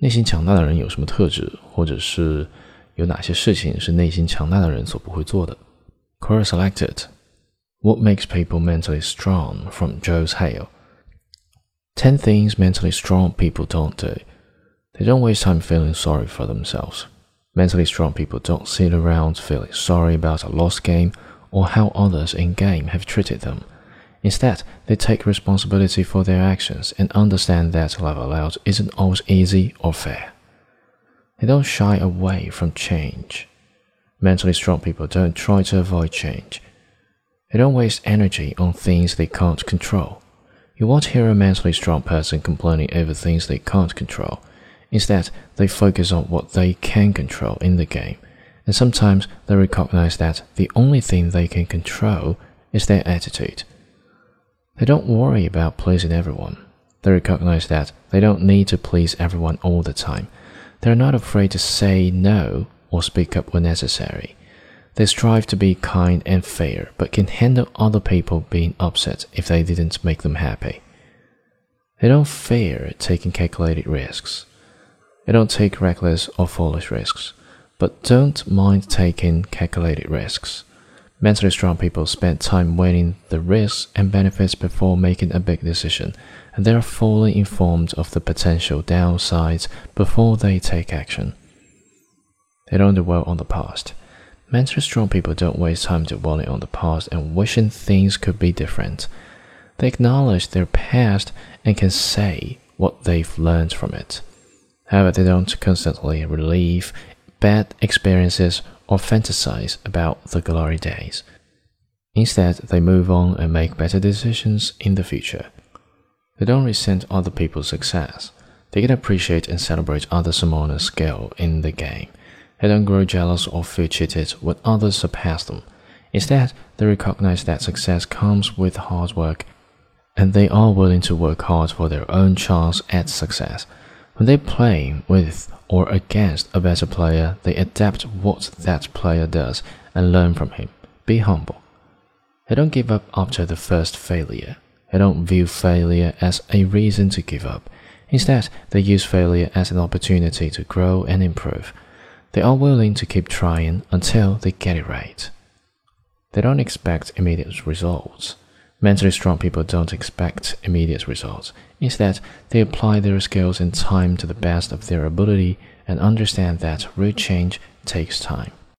内心强大的人有什么特质，或者是有哪些事情是内心强大的人所不会做的？Quora selected. What makes people mentally strong? From Joe's Hale. Ten things mentally strong people don't do. They don't waste time feeling sorry for themselves. Mentally strong people don't sit around feeling sorry about a lost game or how others in game have treated them. Instead, they take responsibility for their actions and understand that level out isn't always easy or fair. They don't shy away from change. Mentally strong people don't try to avoid change. They don't waste energy on things they can't control. You won't hear a mentally strong person complaining over things they can't control. Instead, they focus on what they can control in the game, and sometimes they recognize that the only thing they can control is their attitude. They don't worry about pleasing everyone. They recognize that they don't need to please everyone all the time. They're not afraid to say no or speak up when necessary. They strive to be kind and fair, but can handle other people being upset if they didn't make them happy. They don't fear taking calculated risks. They don't take reckless or foolish risks, but don't mind taking calculated risks. Mentally strong people spend time weighing the risks and benefits before making a big decision, and they are fully informed of the potential downsides before they take action. They don't dwell on the past. Mentally strong people don't waste time dwelling on the past and wishing things could be different. They acknowledge their past and can say what they've learned from it. However, they don't constantly relive bad experiences or fantasize about the glory days. Instead, they move on and make better decisions in the future. They don't resent other people's success. They can appreciate and celebrate others' smaller skill in the game. They don't grow jealous or feel cheated when others surpass them. Instead, they recognize that success comes with hard work, and they are willing to work hard for their own chance at success. When they play with or against a better player, they adapt what that player does and learn from him. Be humble. They don't give up after the first failure. They don't view failure as a reason to give up. Instead, they use failure as an opportunity to grow and improve. They are willing to keep trying until they get it right. They don't expect immediate results. Mentally strong people don't expect immediate results. Instead, they apply their skills and time to the best of their ability and understand that real change takes time.